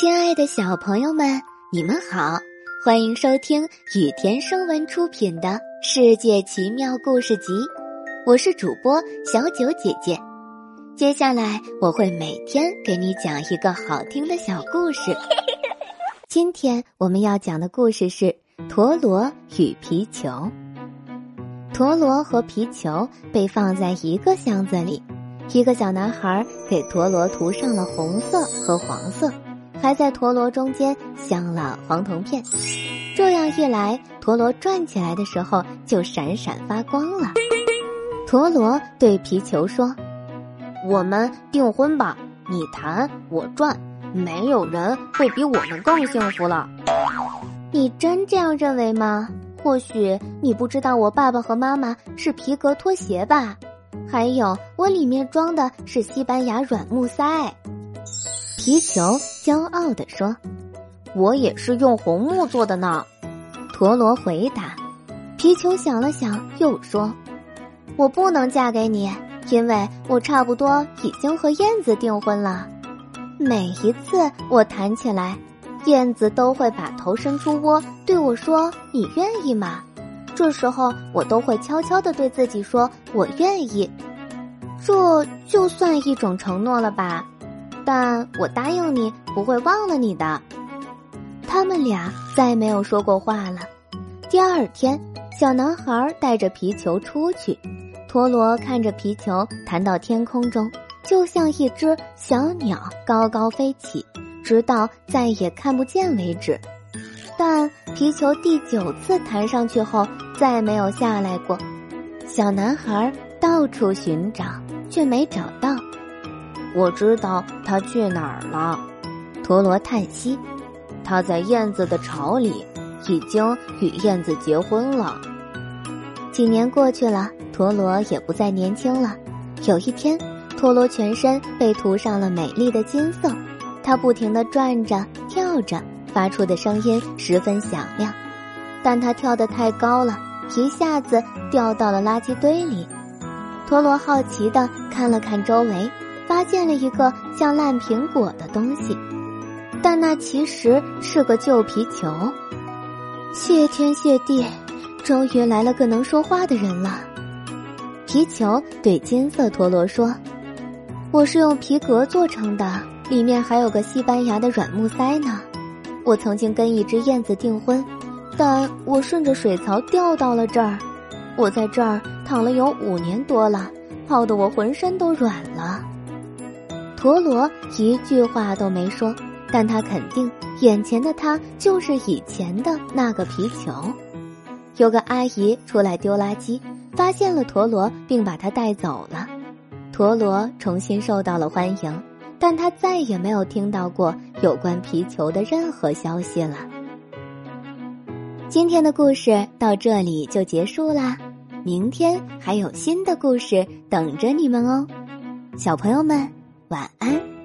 亲爱的小朋友们，你们好，欢迎收听雨田声文出品的《世界奇妙故事集》，我是主播小九姐姐。接下来我会每天给你讲一个好听的小故事。今天我们要讲的故事是陀螺与皮球。陀螺和皮球被放在一个箱子里，一个小男孩给陀螺涂上了红色和黄色，还在陀螺中间镶了黄铜片。这样一来，陀螺转起来的时候就闪闪发光了。陀螺对皮球说：“我们订婚吧，你弹我转，没有人会比我们更幸福了。”你真这样认为吗？或许你不知道，我爸爸和妈妈是皮革拖鞋吧？还有，我里面装的是西班牙软木塞。皮球骄傲地说：“我也是用红木做的呢。”陀螺回答。皮球想了想，又说：“我不能嫁给你，因为我差不多已经和燕子订婚了。每一次我弹起来。”燕子都会把头伸出窝，对我说：“你愿意吗？”这时候我都会悄悄的对自己说：“我愿意。”这就算一种承诺了吧？但我答应你不会忘了你的。他们俩再没有说过话了。第二天，小男孩带着皮球出去，陀螺看着皮球弹到天空中，就像一只小鸟高高飞起。直到再也看不见为止，但皮球第九次弹上去后再没有下来过。小男孩到处寻找，却没找到。我知道他去哪儿了，陀螺叹息。他在燕子的巢里，已经与燕子结婚了。几年过去了，陀螺也不再年轻了。有一天，陀螺全身被涂上了美丽的金色。它不停地转着、跳着，发出的声音十分响亮，但它跳得太高了，一下子掉到了垃圾堆里。陀螺好奇地看了看周围，发现了一个像烂苹果的东西，但那其实是个旧皮球。谢天谢地，终于来了个能说话的人了。皮球对金色陀螺说：“我是用皮革做成的。”里面还有个西班牙的软木塞呢。我曾经跟一只燕子订婚，但我顺着水槽掉到了这儿。我在这儿躺了有五年多了，泡得我浑身都软了。陀螺一句话都没说，但他肯定眼前的他就是以前的那个皮球。有个阿姨出来丢垃圾，发现了陀螺，并把它带走了。陀螺重新受到了欢迎。但他再也没有听到过有关皮球的任何消息了。今天的故事到这里就结束啦，明天还有新的故事等着你们哦，小朋友们晚安。